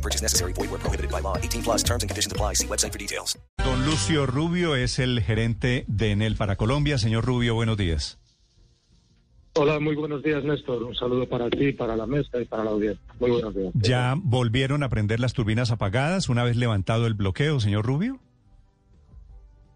No purchase necessary. Void where prohibited by law. 18 plus terms and conditions apply. See website for details. Don Lucio Rubio es el gerente de Enel para Colombia. Señor Rubio, buenos días. Hola, muy buenos días, Néstor. Un saludo para ti, para la mesa y para la audiencia. Muy buenos días. ¿Ya volvieron a prender las turbinas apagadas una vez levantado el bloqueo, señor Rubio?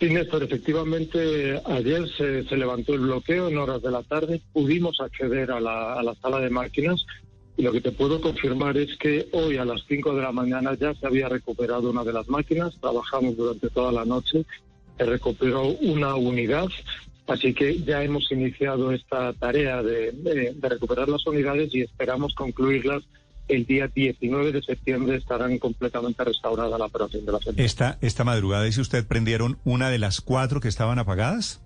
Sí, Néstor, efectivamente, ayer se, se levantó el bloqueo en horas de la tarde. Pudimos acceder a la, a la sala de máquinas lo que te puedo confirmar es que hoy a las 5 de la mañana ya se había recuperado una de las máquinas. Trabajamos durante toda la noche. Se recuperó una unidad. Así que ya hemos iniciado esta tarea de recuperar las unidades y esperamos concluirlas el día 19 de septiembre. Estarán completamente restaurada la operación de la central. Esta, esta madrugada, dice usted, prendieron una de las cuatro que estaban apagadas.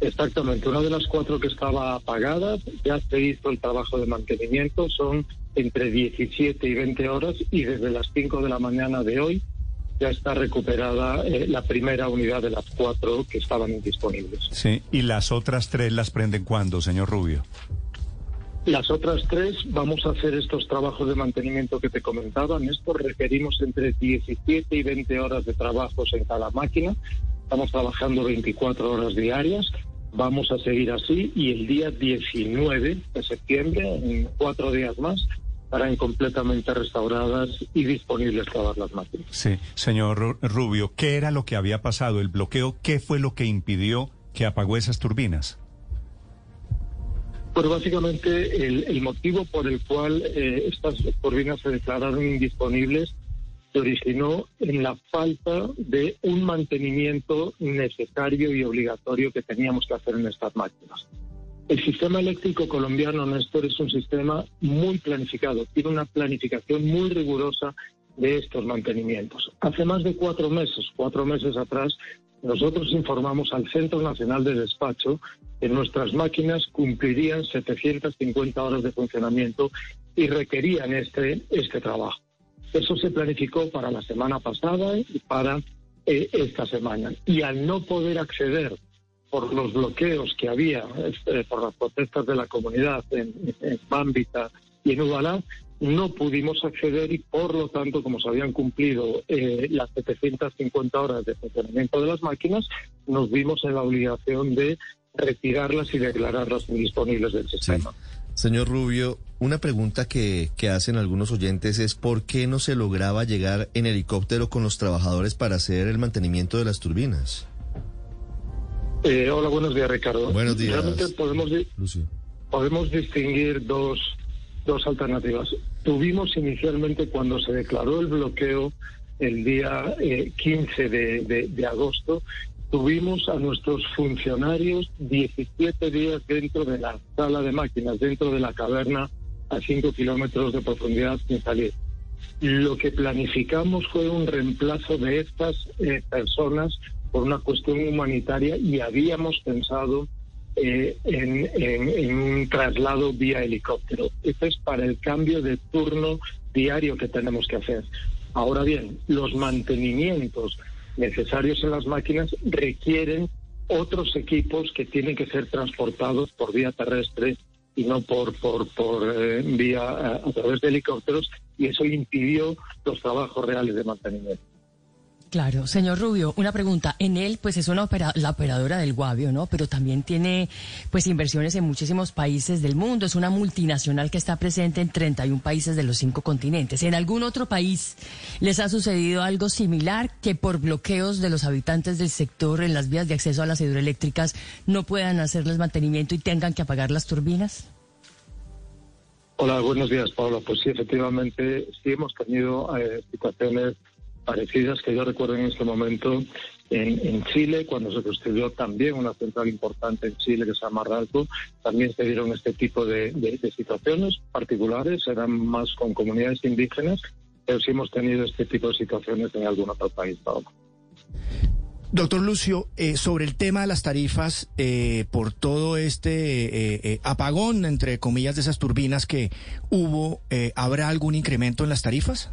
Exactamente, una de las cuatro que estaba apagada, ya se hizo el trabajo de mantenimiento, son entre 17 y 20 horas y desde las 5 de la mañana de hoy ya está recuperada eh, la primera unidad de las cuatro que estaban indisponibles. Sí. ¿Y las otras tres las prenden cuándo, señor Rubio? Las otras tres vamos a hacer estos trabajos de mantenimiento que te comentaba. Néstor, requerimos entre 17 y 20 horas de trabajos en cada máquina. Estamos trabajando 24 horas diarias. Vamos a seguir así y el día 19 de septiembre, en cuatro días más, estarán completamente restauradas y disponibles todas las máquinas. Sí. Señor Ru- Rubio, ¿qué era lo que había pasado? ¿El bloqueo? ¿Qué fue lo que impidió que apagó esas turbinas? Pero básicamente el, el motivo por el cual eh, estas turbinas se declararon indisponibles se originó en la falta de un mantenimiento necesario y obligatorio que teníamos que hacer en estas máquinas. El sistema eléctrico colombiano, Néstor, es un sistema muy planificado, tiene una planificación muy rigurosa de estos mantenimientos. Hace más de cuatro meses, cuatro meses atrás, nosotros informamos al Centro Nacional de Despacho que nuestras máquinas cumplirían 750 horas de funcionamiento y requerían este, este trabajo. Eso se planificó para la semana pasada y para eh, esta semana. Y al no poder acceder por los bloqueos que había, este, por las protestas de la comunidad en, en Bámbita y en Ubalá, no pudimos acceder y por lo tanto, como se habían cumplido eh, las 750 horas de funcionamiento de las máquinas, nos vimos en la obligación de retirarlas y declararlas indisponibles del sistema. Señor Rubio, una pregunta que, que hacen algunos oyentes es ¿por qué no se lograba llegar en helicóptero con los trabajadores para hacer el mantenimiento de las turbinas? Eh, hola, buenos días, Ricardo. Buenos días. Realmente podemos, Lucio. podemos distinguir dos, dos alternativas. Tuvimos inicialmente cuando se declaró el bloqueo el día eh, 15 de, de- de agosto, tuvimos a nuestros funcionarios 17 días dentro de la sala de máquinas, dentro de la caverna a 5 kilómetros de profundidad sin salir. Lo que planificamos fue un reemplazo de estas eh, personas por una cuestión humanitaria y habíamos pensado eh, en, en- un traslado vía helicóptero. Esto es para el cambio de turno diario que tenemos que hacer. Ahora bien, los mantenimientos necesarios en las máquinas requieren otros equipos que tienen que ser transportados por vía terrestre y no por por por eh, vía eh, a través de helicópteros y eso impidió los trabajos reales de mantenimiento. Claro, señor Rubio, una pregunta. En él, pues es una opera- la operadora del Guavio, ¿no? Pero también tiene, pues, inversiones en muchísimos países del mundo. Es una multinacional que está presente en 31 países de los cinco continentes. ¿En algún otro país les ha sucedido algo similar que por bloqueos de los habitantes del sector en las vías de acceso a las hidroeléctricas no puedan hacerles mantenimiento y tengan que apagar las turbinas? Hola, buenos días, Pablo. Pues sí, efectivamente, sí hemos tenido eh, situaciones parecidas que yo recuerdo en este momento en, Chile, cuando se construyó también una central importante en Chile que se llama Ralco, también se dieron este tipo de, situaciones particulares, eran más con comunidades indígenas, pero sí hemos tenido este tipo de situaciones en algún otro país. Doctor Lucio, eh, sobre el tema de las tarifas, eh, por todo este eh, eh, apagón, entre comillas, de esas turbinas que hubo, eh, ¿habrá algún incremento en las tarifas?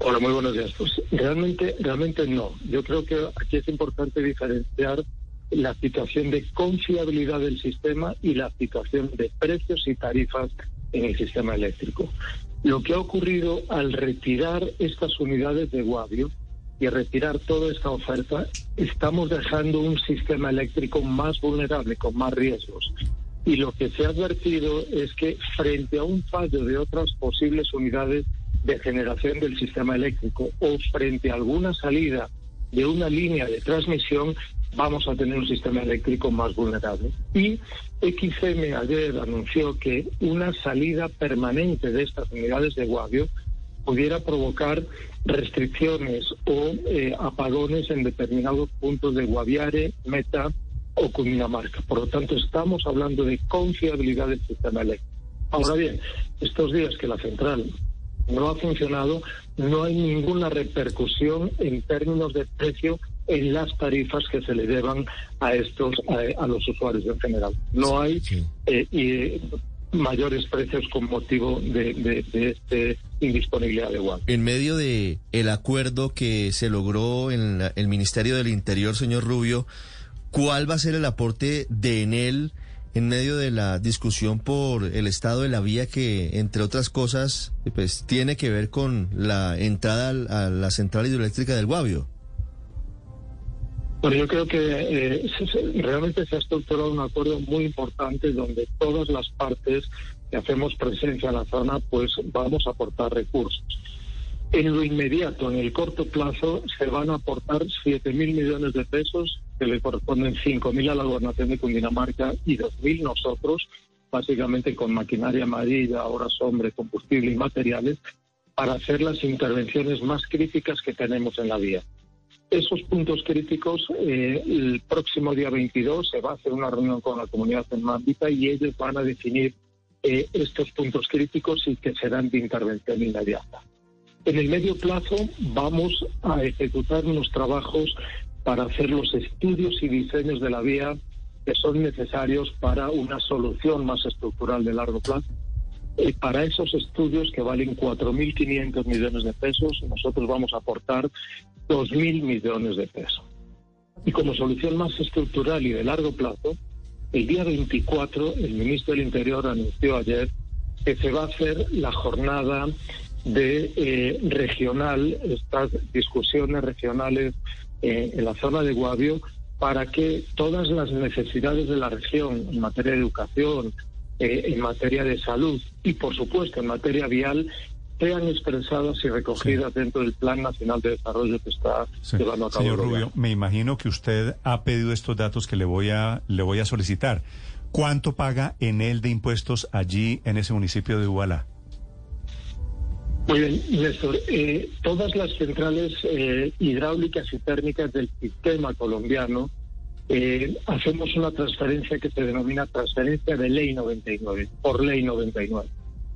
Hola, muy buenos días. Pues realmente, realmente no. Yo creo que aquí es importante diferenciar la situación de confiabilidad del sistema y la situación de precios y tarifas en el sistema eléctrico. Lo que ha ocurrido al retirar estas unidades de Guavio y retirar toda esta oferta, estamos dejando un sistema eléctrico más vulnerable, con más riesgos. Y lo que se ha advertido es que frente a un fallo de otras posibles unidades de generación del sistema eléctrico o frente a alguna salida de una línea de transmisión, vamos a tener un sistema eléctrico más vulnerable. Y XM ayer anunció que una salida permanente de estas unidades de Guavio pudiera provocar restricciones o eh, apagones en determinados puntos de Guaviare, Meta o Cundinamarca. Por lo tanto, estamos hablando de confiabilidad del sistema eléctrico. Ahora bien, estos días que la central no ha funcionado, no hay ninguna repercusión en términos de precio en las tarifas que se le deban a estos a, a los usuarios en general. No hay eh, y, mayores precios con motivo de, de, de este indisponibilidad de agua. En medio de el acuerdo que se logró en la- el Ministerio del Interior, señor Rubio, ¿cuál va a ser el aporte de Enel en medio de la discusión por el estado de la vía que, entre otras cosas, pues tiene que ver con la entrada a la central hidroeléctrica del Guavio? Bueno, yo creo que eh, realmente se ha estructurado un acuerdo muy importante donde todas las partes que hacemos presencia en la zona, pues vamos a aportar recursos. En lo inmediato, en el corto plazo, se van a aportar 7 mil millones de pesos, que le corresponden 5 mil a la gobernación de Cundinamarca y 2 mil nosotros, básicamente con maquinaria amarilla, horas hombre, combustible y materiales, para hacer las intervenciones más críticas que tenemos en la vía. Esos puntos críticos, eh, el próximo día 22 se va a hacer una reunión con la comunidad en Mambita y ellos van a definir eh, estos puntos críticos y que serán de intervención inmediata. En el medio plazo vamos a ejecutar unos trabajos para hacer los estudios y diseños de la vía que son necesarios para una solución más estructural de largo plazo. Eh, para esos estudios que valen 4.500 millones de pesos, nosotros vamos a aportar 2.000 millones de pesos. Y como solución más estructural y de largo plazo, el día 24 el ministro del Interior anunció ayer que se va a hacer la jornada de eh, regional, estas discusiones regionales eh, en la zona de Guavio, para que todas las necesidades de la región en materia de educación, eh, en materia de salud y, por supuesto, en materia vial, sean expresadas y recogidas dentro del Plan Nacional de Desarrollo que está Sí. llevando a cabo Señor Rubio, me imagino que usted ha pedido estos datos que le voy a le voy a solicitar. ¿Cuánto paga Enel de impuestos allí en ese municipio de Ubalá? Muy bien, Néstor. Eh, todas las centrales eh, hidráulicas y térmicas del sistema colombiano eh, hacemos una transferencia que se denomina transferencia de ley 99, por ley 99.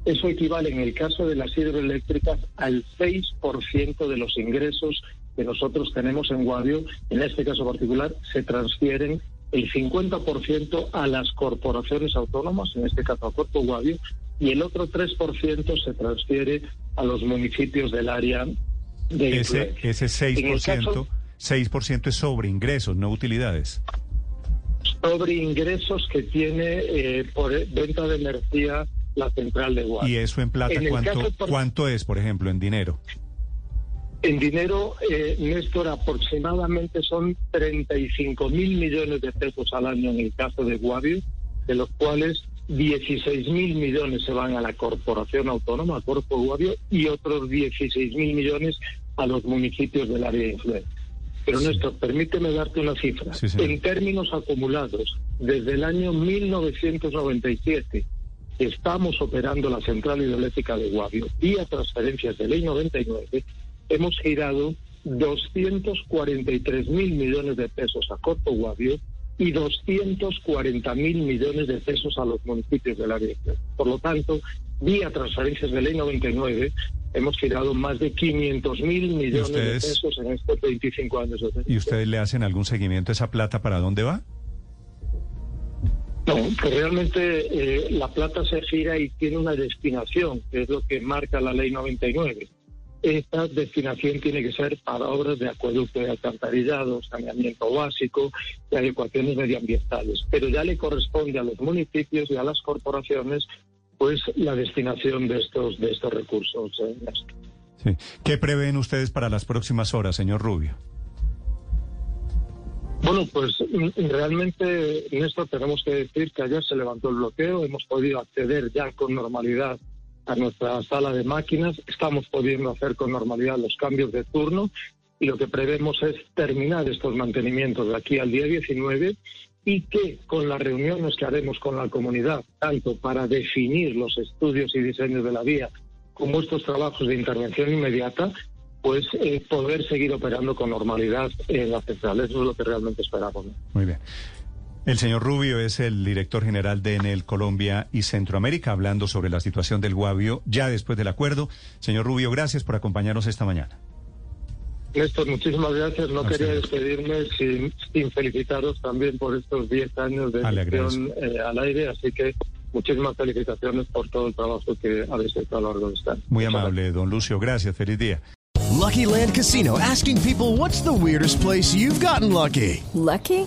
Eso equivale en el caso de las hidroeléctricas al 6% de los ingresos que nosotros tenemos en Guadio. En este caso particular se transfieren el 50% a las corporaciones autónomas, en este caso a Puerto Guadio, y el otro 3% se transfiere a los municipios del área de Ese, ese En el 6%, caso- 6% es sobre ingresos, no utilidades. sobre ingresos que tiene eh, por venta de energía la central de Guadio. ¿Y eso en plata En cuánto, caso por- cuánto es, por ejemplo, en dinero? En dinero, eh, Néstor, aproximadamente son 35 mil millones de pesos al año en el caso de Guavio, de los cuales 16 mil millones se van a la corporación autónoma, a Cuerpo Guavio, y otros 16 mil millones a los municipios del área de influencia. Pero Néstor, permíteme darte una cifra. Sí, en términos acumulados, desde el año 1997, que estamos operando la central hidroeléctrica de Guavio, vía transferencias de ley 99, hemos girado 243 mil millones de pesos a Corto Guavio y 240 mil millones de pesos a los municipios del área. Por lo tanto, vía transferencias de ley 99, hemos girado más de 500 mil millones ustedes? de pesos en estos 25 años. de ¿Y ustedes le hacen algún seguimiento a esa plata para dónde va? No, que realmente eh, la plata se gira y tiene una destinación, que es lo que marca la ley 99. Esta destinación tiene que ser para obras de acueducto y alcantarillado, saneamiento básico y adecuaciones medioambientales. Pero ya le corresponde a los municipios y a las corporaciones pues la destinación de estos de estos recursos. Sí. ¿Qué prevén ustedes para las próximas horas, señor Rubio? Bueno, pues mm, realmente, Néstor, tenemos que decir que ayer se levantó el bloqueo, hemos podido acceder ya con normalidad a nuestra sala de máquinas, estamos pudiendo hacer con normalidad los cambios de turno y lo que prevemos es terminar estos mantenimientos de aquí al día 19 y que con las reuniones que haremos con la comunidad, tanto para definir los estudios y diseños de la vía como estos trabajos de intervención inmediata, pues eh, poder seguir operando con normalidad en la central. Eso es lo que realmente esperamos. Muy bien. El señor Rubio es el director general de Enel Colombia y Centroamérica, hablando sobre la situación del Guavio ya después del acuerdo. Señor Rubio, gracias por acompañarnos esta mañana. Néstor, muchísimas gracias. No A quería despedirme sin, sin felicitaros también por estos 10 años de Ah, gestión eh, al aire, así que muchísimas felicitaciones por todo el trabajo que habéis hecho a lo largo de este año. Muy Muchas amable, don Lucio. Gracias. Feliz día. Lucky Land Casino asking people what's the weirdest place you've gotten lucky? Lucky?